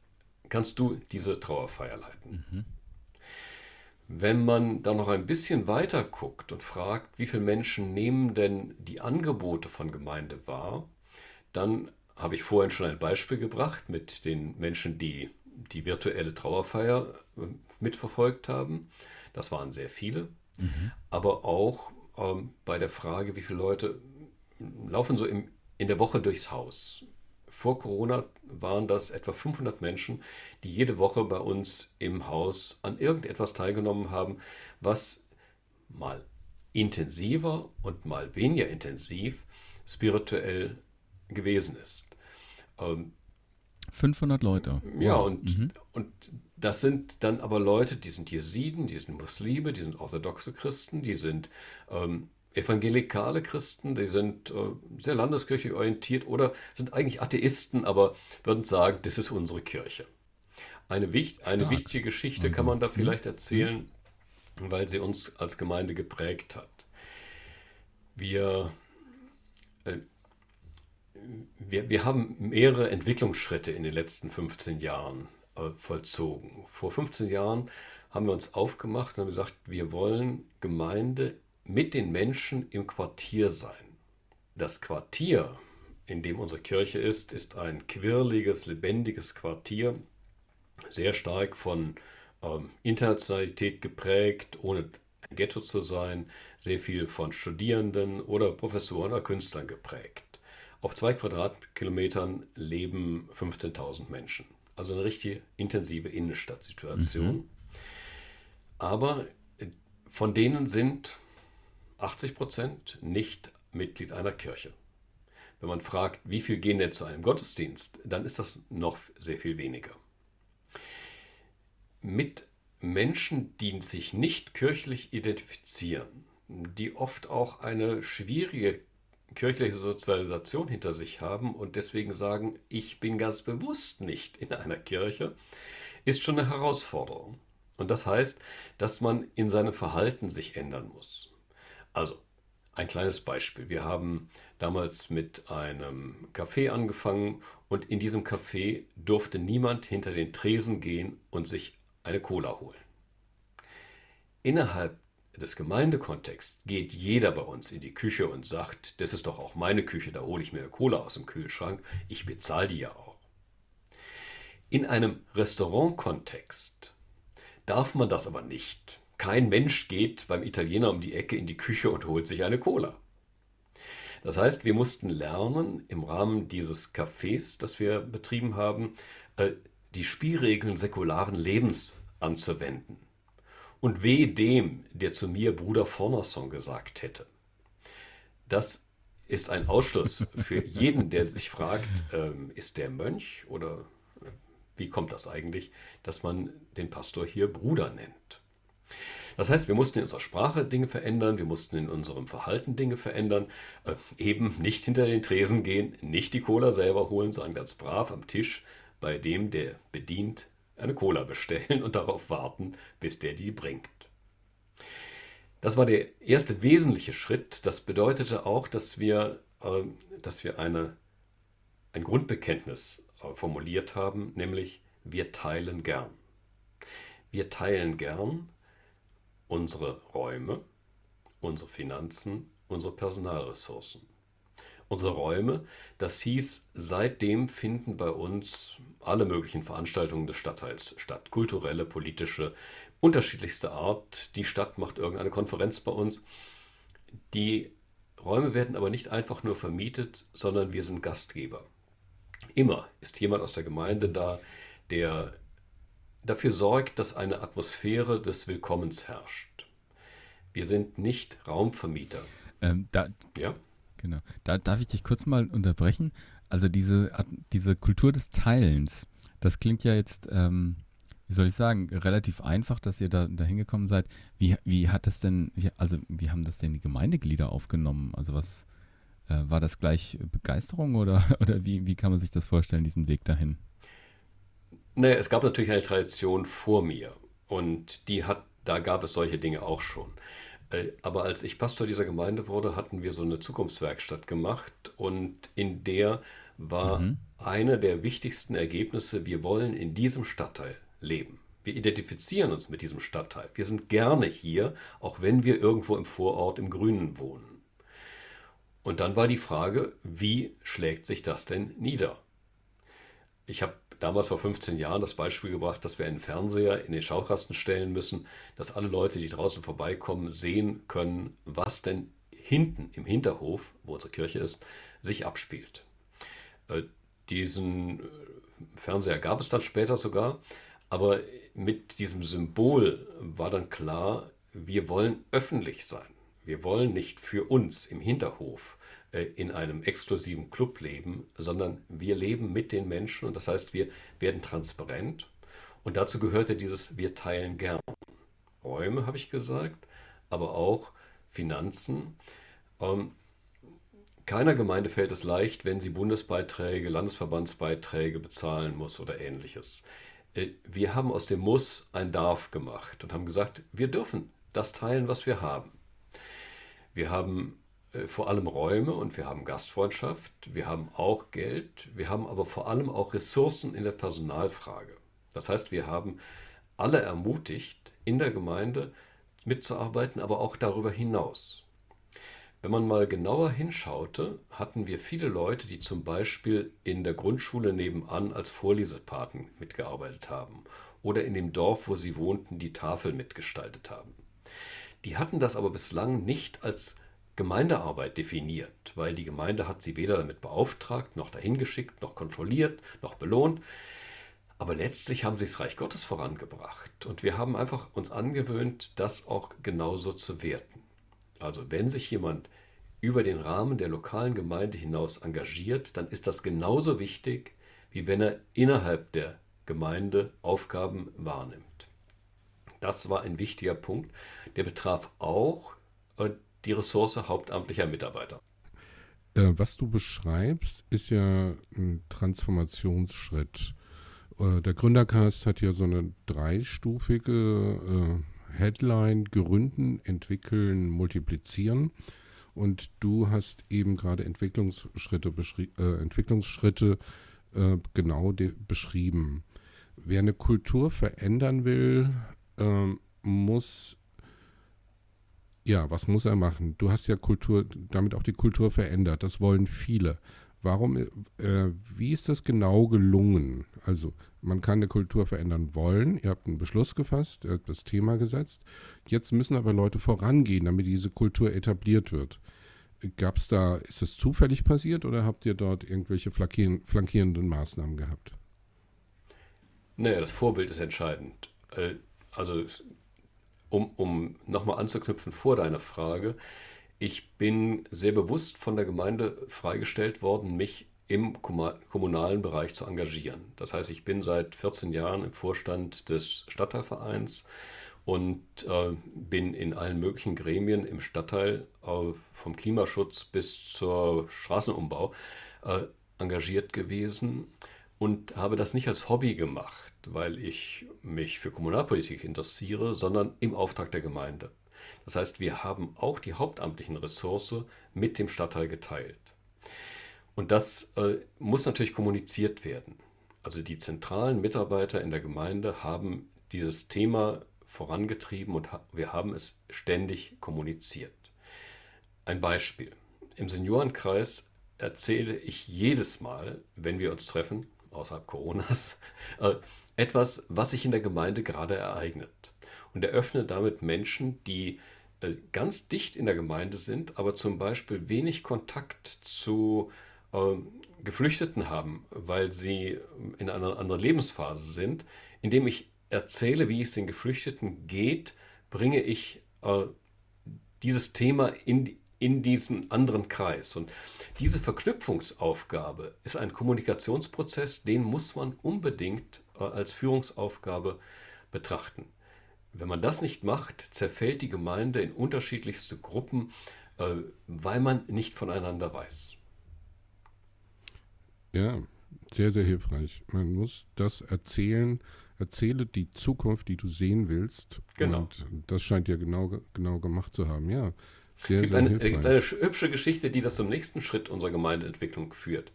C: kannst du diese Trauerfeier leiten? Mhm. Wenn man dann noch ein bisschen weiter guckt und fragt, wie viele Menschen nehmen denn die Angebote von Gemeinde wahr, dann habe ich vorhin schon ein Beispiel gebracht mit den Menschen, die die virtuelle Trauerfeier äh, mitverfolgt haben. Das waren sehr viele. Mhm. Aber auch ähm, bei der Frage, wie viele Leute laufen so im, in der Woche durchs Haus. Vor Corona waren das etwa 500 Menschen, die jede Woche bei uns im Haus an irgendetwas teilgenommen haben, was mal intensiver und mal weniger intensiv spirituell gewesen ist.
A: Ähm, 500 Leute.
C: Ja, und, mhm. und das sind dann aber Leute, die sind Jesiden, die sind Muslime, die sind orthodoxe Christen, die sind ähm, evangelikale Christen, die sind äh, sehr landeskirchlich orientiert oder sind eigentlich Atheisten, aber würden sagen, das ist unsere Kirche. Eine, wicht, eine wichtige Geschichte kann man da mhm. vielleicht erzählen, weil sie uns als Gemeinde geprägt hat. Wir äh, wir, wir haben mehrere Entwicklungsschritte in den letzten 15 Jahren äh, vollzogen. Vor 15 Jahren haben wir uns aufgemacht und haben gesagt, wir wollen Gemeinde mit den Menschen im Quartier sein. Das Quartier, in dem unsere Kirche ist, ist ein quirliges, lebendiges Quartier, sehr stark von ähm, Internationalität geprägt, ohne ein Ghetto zu sein, sehr viel von Studierenden oder Professoren oder Künstlern geprägt. Auf zwei Quadratkilometern leben 15.000 Menschen. Also eine richtig intensive Innenstadtsituation. Mhm. Aber äh, von denen sind 80 Prozent nicht Mitglied einer Kirche. Wenn man fragt, wie viel gehen denn zu einem Gottesdienst, dann ist das noch sehr viel weniger. Mit Menschen, die sich nicht kirchlich identifizieren, die oft auch eine schwierige kirchliche Sozialisation hinter sich haben und deswegen sagen, ich bin ganz bewusst nicht in einer Kirche, ist schon eine Herausforderung. Und das heißt, dass man in seinem Verhalten sich ändern muss. Also Ein kleines Beispiel. Wir haben damals mit einem Café angefangen und in diesem Café durfte niemand hinter den Tresen gehen und sich eine Cola holen. Innerhalb des Gemeindekontexts geht jeder bei uns in die Küche und sagt, das ist doch auch meine Küche, da hole ich mir Cola aus dem Kühlschrank, ich bezahle die ja auch. In einem Restaurantkontext darf man das aber nicht. Kein Mensch geht beim Italiener um die Ecke in die Küche und holt sich eine Cola. Das heißt, wir mussten lernen, im Rahmen dieses Cafés, das wir betrieben haben, äh, die Spielregeln säkularen Lebens anzuwenden. Und weh dem, der zu mir Bruder Fornerson gesagt hätte. Das ist ein Ausschluss für jeden, der sich fragt, ähm, ist der Mönch oder äh, wie kommt das eigentlich, dass man den Pastor hier Bruder nennt? Das heißt, wir mussten in unserer Sprache Dinge verändern, wir mussten in unserem Verhalten Dinge verändern, äh, eben nicht hinter den Tresen gehen, nicht die Cola selber holen, sondern ganz brav am Tisch bei dem, der bedient, eine Cola bestellen und darauf warten, bis der die bringt. Das war der erste wesentliche Schritt. Das bedeutete auch, dass wir, äh, dass wir eine, ein Grundbekenntnis äh, formuliert haben, nämlich wir teilen gern. Wir teilen gern unsere Räume, unsere Finanzen, unsere Personalressourcen. Unsere Räume, das hieß, seitdem finden bei uns alle möglichen Veranstaltungen des Stadtteils statt. Kulturelle, politische, unterschiedlichste Art. Die Stadt macht irgendeine Konferenz bei uns. Die Räume werden aber nicht einfach nur vermietet, sondern wir sind Gastgeber. Immer ist jemand aus der Gemeinde da, der dafür sorgt, dass eine Atmosphäre des Willkommens herrscht. Wir sind nicht Raumvermieter.
A: Ähm, da, ja? Genau. Da darf ich dich kurz mal unterbrechen. Also diese, diese Kultur des Teilens, das klingt ja jetzt, ähm, wie soll ich sagen, relativ einfach, dass ihr da hingekommen seid. Wie, wie hat das denn, wie, also wie haben das denn die Gemeindeglieder aufgenommen? Also was äh, war das gleich Begeisterung oder, oder wie, wie kann man sich das vorstellen, diesen Weg dahin?
C: Naja, es gab natürlich eine Tradition vor mir und die hat, da gab es solche Dinge auch schon. Äh, aber als ich Pastor dieser Gemeinde wurde, hatten wir so eine Zukunftswerkstatt gemacht und in der war mhm. eine der wichtigsten Ergebnisse, wir wollen in diesem Stadtteil leben. Wir identifizieren uns mit diesem Stadtteil. Wir sind gerne hier, auch wenn wir irgendwo im Vorort im Grünen wohnen. Und dann war die Frage, wie schlägt sich das denn nieder? Ich habe damals vor 15 Jahren das Beispiel gebracht, dass wir einen Fernseher in den Schaukasten stellen müssen, dass alle Leute, die draußen vorbeikommen, sehen können, was denn hinten im Hinterhof, wo unsere Kirche ist, sich abspielt. Äh, diesen äh, Fernseher gab es dann später sogar, aber mit diesem Symbol war dann klar, wir wollen öffentlich sein. Wir wollen nicht für uns im Hinterhof in einem exklusiven Club leben, sondern wir leben mit den Menschen und das heißt, wir werden transparent. Und dazu gehörte dieses Wir teilen gern. Räume, habe ich gesagt, aber auch Finanzen. Ähm, keiner Gemeinde fällt es leicht, wenn sie Bundesbeiträge, Landesverbandsbeiträge bezahlen muss oder ähnliches. Äh, wir haben aus dem Muss ein Darf gemacht und haben gesagt, wir dürfen das teilen, was wir haben. Wir haben äh, vor allem Räume und wir haben Gastfreundschaft, wir haben auch Geld, wir haben aber vor allem auch Ressourcen in der Personalfrage. Das heißt, wir haben alle ermutigt, in der Gemeinde mitzuarbeiten, aber auch darüber hinaus. Wenn man mal genauer hinschaute, hatten wir viele Leute, die zum Beispiel in der Grundschule nebenan als Vorlesepaten mitgearbeitet haben oder in dem Dorf, wo sie wohnten, die Tafel mitgestaltet haben. Die hatten das aber bislang nicht als Gemeindearbeit definiert, weil die Gemeinde hat sie weder damit beauftragt, noch dahin geschickt, noch kontrolliert, noch belohnt. Aber letztlich haben sie das Reich Gottes vorangebracht und wir haben einfach uns angewöhnt, das auch genauso zu werten. Also wenn sich jemand über den Rahmen der lokalen Gemeinde hinaus engagiert, dann ist das genauso wichtig, wie wenn er innerhalb der Gemeinde Aufgaben wahrnimmt. Das war ein wichtiger Punkt. Der betraf auch äh, die Ressource hauptamtlicher Mitarbeiter.
B: Äh, was du beschreibst, ist ja ein Transformationsschritt. Äh, der Gründercast hat ja so eine dreistufige äh, Headline: Gründen, entwickeln, multiplizieren. Und du hast eben gerade Entwicklungsschritte, äh, Entwicklungsschritte äh, genau beschrieben. Wer eine Kultur verändern will, äh, muss ja, was muss er machen? Du hast ja Kultur, damit auch die Kultur verändert. Das wollen viele. Warum, äh, wie ist das genau gelungen? Also, man kann eine Kultur verändern wollen. Ihr habt einen Beschluss gefasst, ihr habt das Thema gesetzt. Jetzt müssen aber Leute vorangehen, damit diese Kultur etabliert wird. Gab es da, ist das zufällig passiert oder habt ihr dort irgendwelche flankierenden Maßnahmen gehabt?
C: Naja, das Vorbild ist entscheidend. Äh, also um, um nochmal anzuknüpfen vor deiner Frage, ich bin sehr bewusst von der Gemeinde freigestellt worden, mich im kommunalen Bereich zu engagieren. Das heißt, ich bin seit 14 Jahren im Vorstand des Stadtteilvereins und äh, bin in allen möglichen Gremien im Stadtteil, äh, vom Klimaschutz bis zur Straßenumbau, äh, engagiert gewesen und habe das nicht als Hobby gemacht, weil ich mich für Kommunalpolitik interessiere, sondern im Auftrag der Gemeinde. Das heißt, wir haben auch die hauptamtlichen Ressource mit dem Stadtteil geteilt. Und das äh, muss natürlich kommuniziert werden. Also die zentralen Mitarbeiter in der Gemeinde haben dieses Thema vorangetrieben und ha wir haben es ständig kommuniziert. Ein Beispiel. Im Seniorenkreis erzähle ich jedes Mal, wenn wir uns treffen, außerhalb Coronas, äh, etwas, was sich in der Gemeinde gerade ereignet. Und eröffne damit Menschen, die äh, ganz dicht in der Gemeinde sind, aber zum Beispiel wenig Kontakt zu äh, Geflüchteten haben, weil sie in einer anderen Lebensphase sind, indem ich erzähle, wie es den Geflüchteten geht, bringe ich äh, dieses Thema in die in diesen anderen Kreis. Und diese Verknüpfungsaufgabe ist ein Kommunikationsprozess, den muss man unbedingt äh, als Führungsaufgabe betrachten. Wenn man das nicht macht, zerfällt die Gemeinde in unterschiedlichste Gruppen, äh, weil man nicht voneinander weiß.
B: Ja, sehr, sehr hilfreich. Man muss das erzählen, erzähle die Zukunft, die du sehen willst.
C: Genau.
B: Und das scheint ja genau, genau gemacht zu haben. Ja,
C: sehr, es gibt eine, eine, eine hübsche Geschichte, die das zum nächsten Schritt unserer Gemeindeentwicklung führt.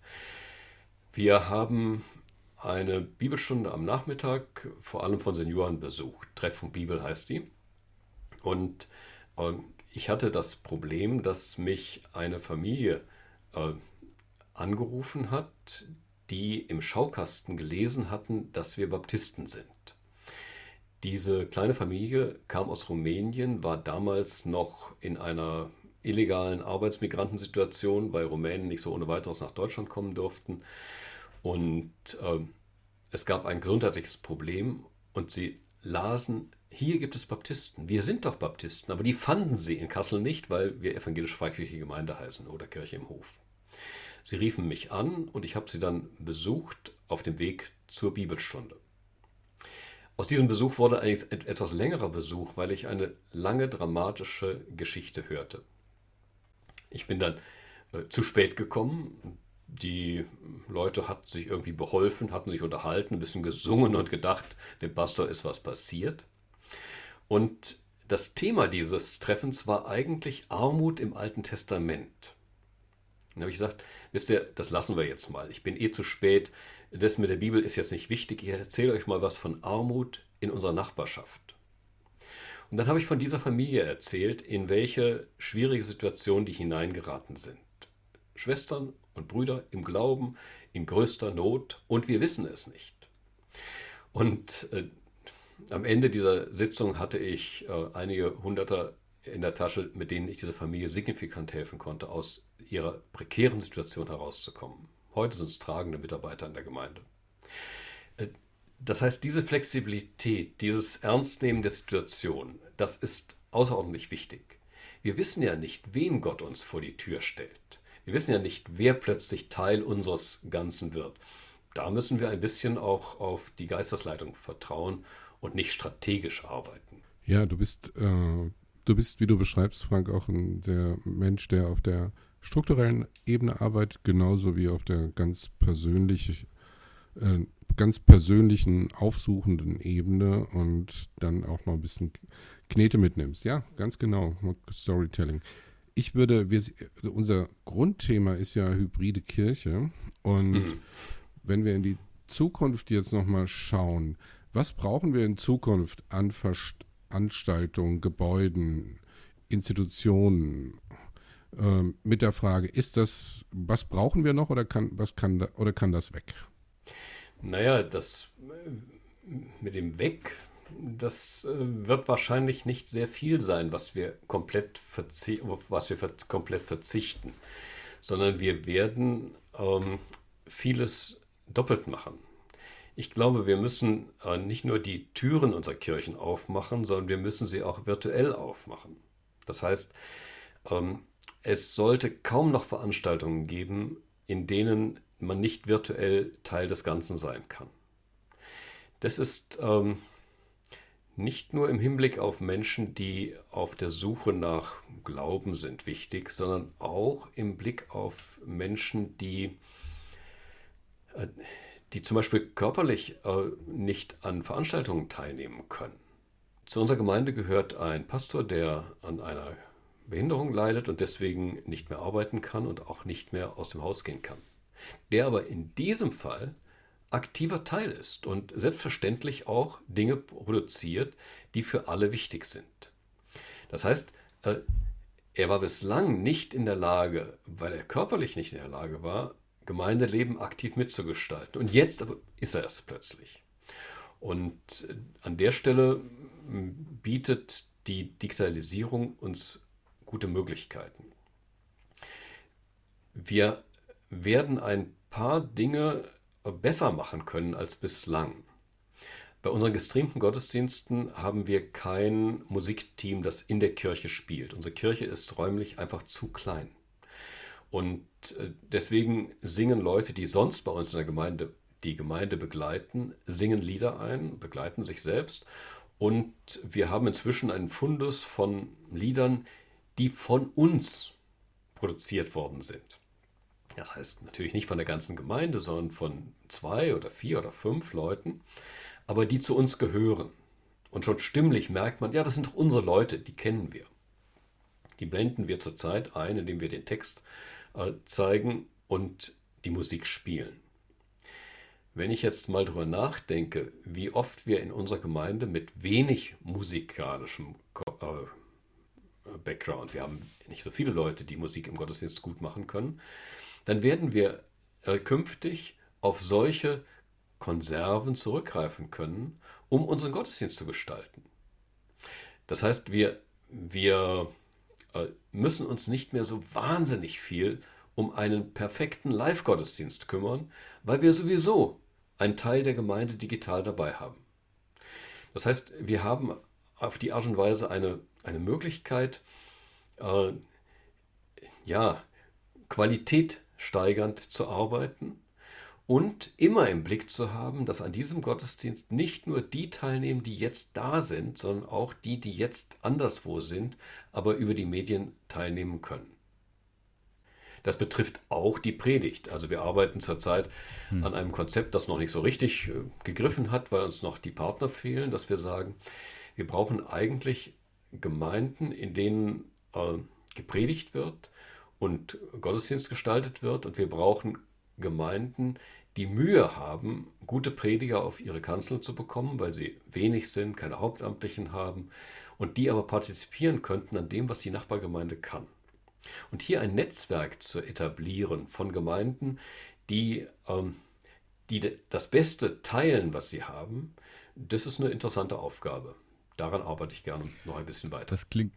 C: Wir haben eine Bibelstunde am Nachmittag, vor allem von Senioren besucht. Treffung Bibel heißt die. Und äh, ich hatte das Problem, dass mich eine Familie äh, angerufen hat, die im Schaukasten gelesen hatten, dass wir Baptisten sind. Diese kleine Familie kam aus Rumänien, war damals noch in einer illegalen Arbeitsmigrantensituation, weil Rumänen nicht so ohne weiteres nach Deutschland kommen durften. Und äh, es gab ein gesundheitliches Problem und sie lasen, hier gibt es Baptisten. Wir sind doch Baptisten, aber die fanden sie in Kassel nicht, weil wir evangelisch-freikirchliche Gemeinde heißen oder Kirche im Hof. Sie riefen mich an und ich habe sie dann besucht auf dem Weg zur Bibelstunde. Aus diesem Besuch wurde ein etwas längerer Besuch, weil ich eine lange dramatische Geschichte hörte. Ich bin dann äh, zu spät gekommen. Die Leute hatten sich irgendwie beholfen, hatten sich unterhalten, ein bisschen gesungen und gedacht, dem Pastor ist was passiert. Und das Thema dieses Treffens war eigentlich Armut im Alten Testament. Dann habe ich gesagt, wisst ihr, das lassen wir jetzt mal. Ich bin eh zu spät das mit der Bibel ist jetzt nicht wichtig. Ich erzähle euch mal was von Armut in unserer Nachbarschaft. Und dann habe ich von dieser Familie erzählt, in welche schwierige Situation die hineingeraten sind. Schwestern und Brüder im Glauben, in größter Not und wir wissen es nicht. Und äh, am Ende dieser Sitzung hatte ich äh, einige Hunderter in der Tasche, mit denen ich dieser Familie signifikant helfen konnte, aus ihrer prekären Situation herauszukommen. Heute sind es tragende Mitarbeiter in der Gemeinde. Äh, das heißt, diese Flexibilität, dieses Ernstnehmen der Situation, das ist außerordentlich wichtig. Wir wissen ja nicht, wen Gott uns vor die Tür stellt. Wir wissen ja nicht, wer plötzlich Teil unseres Ganzen wird. Da müssen wir ein bisschen auch auf die Geistesleitung vertrauen und nicht strategisch arbeiten.
B: Ja, du bist, äh, du bist, wie du beschreibst, Frank, auch ein der Mensch, der auf der strukturellen Ebene arbeitet, genauso wie auf der ganz persönlichen, äh, ganz persönlichen, aufsuchenden Ebene und dann auch mal ein bisschen Knete mitnimmst. Ja, ganz genau, Storytelling. ich würde, wir, unser Grundthema ist ja hybride Kirche. Und mhm. wenn wir in die Zukunft jetzt nochmal schauen, was brauchen wir in Zukunft an Veranstaltungen, Gebäuden, Institutionen? Ähm, mit der Frage, ist das, was brauchen wir noch oder kann, was kann, oder kann das weg?
C: Naja, das mit dem Weg, das äh, wird wahrscheinlich nicht sehr viel sein, was wir komplett, verzi was wir ver komplett verzichten, sondern wir werden ähm, vieles doppelt machen. Ich glaube, wir müssen äh, nicht nur die Türen unserer Kirchen aufmachen, sondern wir müssen sie auch virtuell aufmachen. Das heißt, ähm, es sollte kaum noch Veranstaltungen geben, in denen man nicht virtuell Teil des Ganzen sein kann. Das ist ähm, nicht nur im Hinblick auf Menschen, die auf der Suche nach Glauben sind, wichtig, sondern auch im Blick auf Menschen, die, äh, die zum Beispiel körperlich äh, nicht an Veranstaltungen teilnehmen können. Zu unserer Gemeinde gehört ein Pastor, der an einer Behinderung leidet und deswegen nicht mehr arbeiten kann und auch nicht mehr aus dem Haus gehen kann. Der aber in diesem Fall aktiver Teil ist und selbstverständlich auch Dinge produziert, die für alle wichtig sind. Das heißt, äh, er war bislang nicht in der Lage, weil er körperlich nicht in der Lage war, Gemeindeleben aktiv mitzugestalten. Und jetzt ist er es plötzlich. Und äh, an der Stelle bietet die Digitalisierung uns gute Möglichkeiten. Wir werden ein paar Dinge besser machen können als bislang. Bei unseren gestreamten Gottesdiensten haben wir kein Musikteam, das in der Kirche spielt. Unsere Kirche ist räumlich einfach zu klein. Und äh, deswegen singen Leute, die sonst bei uns in der Gemeinde die Gemeinde begleiten, singen Lieder ein, begleiten sich selbst. Und wir haben inzwischen einen Fundus von Liedern, die von uns produziert worden sind. Das heißt natürlich nicht von der ganzen Gemeinde, sondern von zwei oder vier oder fünf Leuten, aber die zu uns gehören. Und schon stimmlich merkt man, ja, das sind doch unsere Leute, die kennen wir. Die blenden wir zurzeit ein, indem wir den Text äh, zeigen und die Musik spielen. Wenn ich jetzt mal darüber nachdenke, wie oft wir in unserer Gemeinde mit wenig musikalischem Background, wir haben nicht so viele Leute, die Musik im Gottesdienst gut machen können, dann werden wir äh, künftig auf solche Konserven zurückgreifen können, um unseren Gottesdienst zu gestalten. Das heißt, wir, wir äh, müssen uns nicht mehr so wahnsinnig viel um einen perfekten Live-Gottesdienst kümmern, weil wir sowieso einen Teil der Gemeinde digital dabei haben. Das heißt, wir haben auf die Art und Weise eine, eine Möglichkeit, äh, ja, Qualität steigernd zu arbeiten und immer im Blick zu haben, dass an diesem Gottesdienst nicht nur die teilnehmen, die jetzt da sind, sondern auch die, die jetzt anderswo sind, aber über die Medien teilnehmen können. Das betrifft auch die Predigt. Also wir arbeiten zurzeit hm. an einem Konzept, das noch nicht so richtig äh, gegriffen hat, weil uns noch die Partner fehlen, dass wir sagen, wir brauchen eigentlich Gemeinden, in denen äh, gepredigt wird, und Gottesdienst gestaltet wird. Und wir brauchen Gemeinden, die Mühe haben, gute Prediger auf ihre Kanzeln zu bekommen, weil sie wenig sind, keine Hauptamtlichen haben und die aber partizipieren könnten an dem, was die Nachbargemeinde kann. Und hier ein Netzwerk zu etablieren von Gemeinden, die, ähm, die das Beste teilen, was sie haben, das ist eine interessante Aufgabe. Daran arbeite ich gerne noch ein bisschen weiter.
A: Das klingt,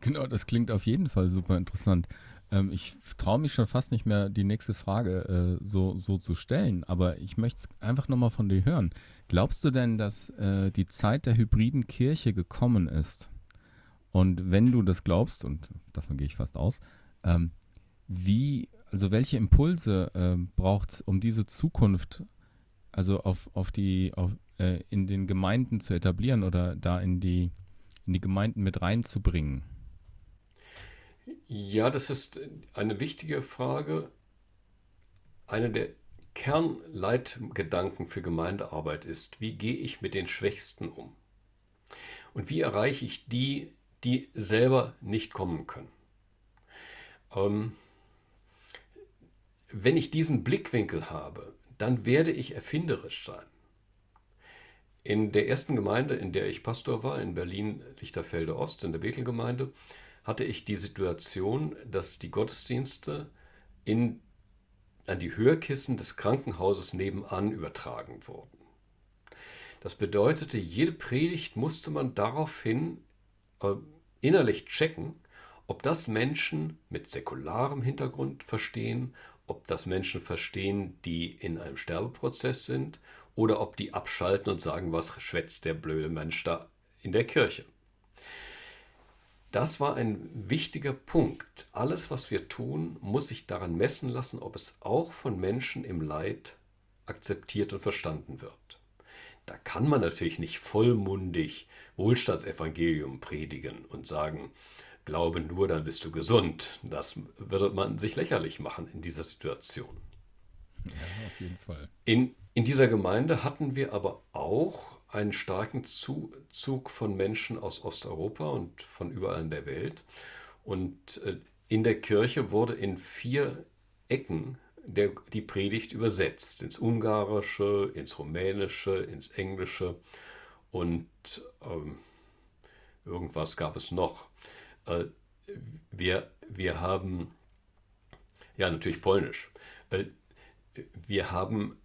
A: genau, das klingt auf jeden Fall super interessant. Ähm, ich traue mich schon fast nicht mehr, die nächste Frage äh, so, so zu stellen, aber ich möchte es einfach nochmal von dir hören. Glaubst du denn, dass äh, die Zeit der hybriden Kirche gekommen ist? Und wenn du das glaubst, und davon gehe ich fast aus, ähm, wie, also welche Impulse äh, braucht es, um diese Zukunft, also auf, auf die, auf, äh, in den Gemeinden zu etablieren oder da in die, in die Gemeinden mit reinzubringen?
C: Ja, das ist eine wichtige Frage. Eine der Kernleitgedanken für Gemeindearbeit ist, wie gehe ich mit den Schwächsten um? Und wie erreiche ich die, die selber nicht kommen können? Ähm, wenn ich diesen Blickwinkel habe, dann werde ich erfinderisch sein. In der ersten Gemeinde, in der ich Pastor war, in Berlin-Lichterfelde Ost, in der Bethelgemeinde, hatte ich die Situation, dass die Gottesdienste in, an die Hörkissen des Krankenhauses nebenan übertragen wurden. Das bedeutete, jede Predigt musste man daraufhin äh, innerlich checken, ob das Menschen mit säkularem Hintergrund verstehen, ob das Menschen verstehen, die in einem Sterbeprozess sind, oder ob die abschalten und sagen, was schwätzt der blöde Mensch da in der Kirche. Das war ein wichtiger Punkt. Alles, was wir tun, muss sich daran messen lassen, ob es auch von Menschen im Leid akzeptiert und verstanden wird. Da kann man natürlich nicht vollmundig Wohlstandsevangelium predigen und sagen, glaube nur, dann bist du gesund. Das würde man sich lächerlich machen in dieser Situation.
A: Ja, auf jeden Fall.
C: In, in dieser Gemeinde hatten wir aber auch einen starken Zuzug von Menschen aus Osteuropa und von überall in der Welt. Und äh, in der Kirche wurde in vier Ecken der, die Predigt übersetzt. Ins Ungarische, ins Rumänische, ins Englische und ähm, irgendwas gab es noch. Äh, wir, wir haben, ja natürlich Polnisch, äh, wir haben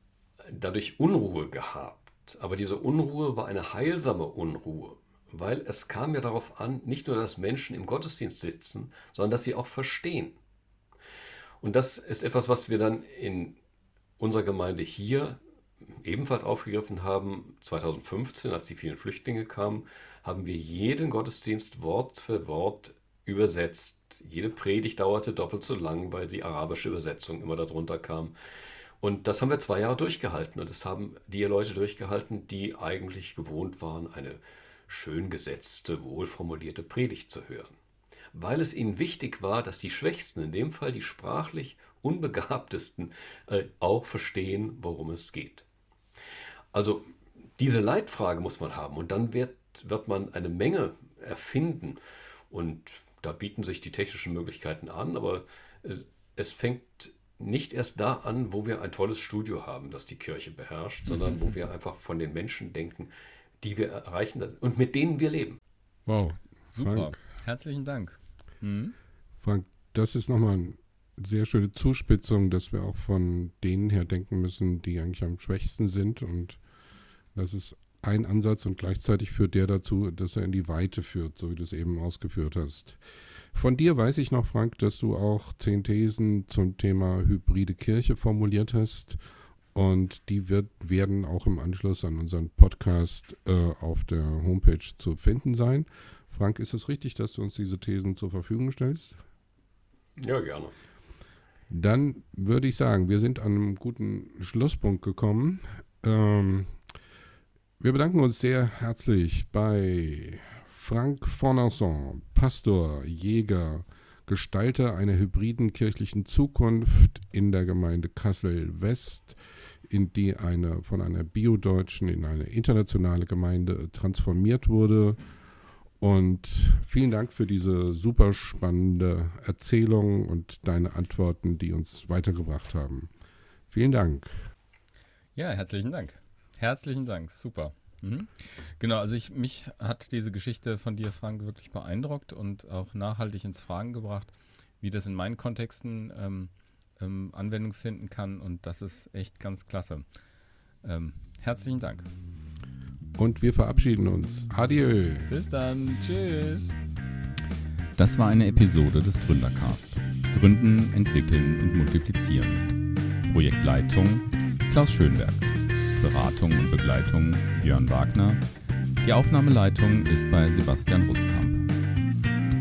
C: dadurch Unruhe gehabt. Aber diese Unruhe war eine heilsame Unruhe, weil es kam ja darauf an, nicht nur, dass Menschen im Gottesdienst sitzen, sondern dass sie auch verstehen. Und das ist etwas, was wir dann in unserer Gemeinde hier ebenfalls aufgegriffen haben. 2015, als die vielen Flüchtlinge kamen, haben wir jeden Gottesdienst Wort für Wort übersetzt. Jede Predigt dauerte doppelt so lang, weil die arabische Übersetzung immer darunter kam. Und das haben wir zwei Jahre durchgehalten. Und das haben die Leute durchgehalten, die eigentlich gewohnt waren, eine schön gesetzte, wohlformulierte Predigt zu hören. Weil es ihnen wichtig war, dass die Schwächsten, in dem Fall die sprachlich Unbegabtesten, äh, auch verstehen, worum es geht. Also diese Leitfrage muss man haben und dann wird, wird man eine Menge erfinden. Und da bieten sich die technischen Möglichkeiten an, aber äh, es fängt nicht erst da an, wo wir ein tolles Studio haben, das die Kirche beherrscht, sondern wo wir einfach von den Menschen denken, die wir erreichen und mit denen wir leben.
A: Wow, super. Frank. Herzlichen Dank.
B: Mhm. Frank, das ist nochmal eine sehr schöne Zuspitzung, dass wir auch von denen her denken müssen, die eigentlich am schwächsten sind. Und das ist ein Ansatz und gleichzeitig führt der dazu, dass er in die Weite führt, so wie du es eben ausgeführt hast. Von dir weiß ich noch, Frank, dass du auch zehn Thesen zum Thema hybride Kirche formuliert hast. Und die wird, werden auch im Anschluss an unseren Podcast äh, auf der Homepage zu finden sein. Frank, ist es richtig, dass du uns diese Thesen zur Verfügung stellst?
C: Ja, gerne.
B: Dann würde ich sagen, wir sind an einem guten Schlusspunkt gekommen. Ähm, wir bedanken uns sehr herzlich bei Frank Fornanson, Pastor, Jäger, Gestalter einer hybriden kirchlichen Zukunft in der Gemeinde Kassel-West, in die eine von einer biodeutschen in eine internationale Gemeinde transformiert wurde. Und vielen Dank für diese super spannende Erzählung und deine Antworten, die uns weitergebracht haben. Vielen Dank.
A: Ja, herzlichen Dank. Herzlichen Dank. Super. Mhm. Genau, also ich, mich hat diese Geschichte von dir, Frank, wirklich beeindruckt und auch nachhaltig ins Fragen gebracht, wie das in meinen Kontexten ähm, ähm, Anwendung finden kann und das ist echt ganz klasse. Ähm, herzlichen Dank.
B: Und wir verabschieden uns. Adieu.
A: Bis dann. Tschüss. Das war eine Episode des Gründercast. Gründen, entwickeln und multiplizieren. Projektleitung Klaus Schönberg. Beratung und Begleitung Björn Wagner. Die Aufnahmeleitung ist bei Sebastian Ruskamp.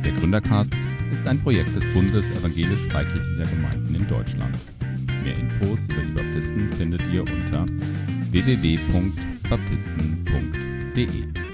A: Der Gründercast ist ein Projekt des Bundes evangelisch-freikirchlicher Gemeinden in Deutschland. Mehr Infos über die Baptisten findet ihr unter www.baptisten.de.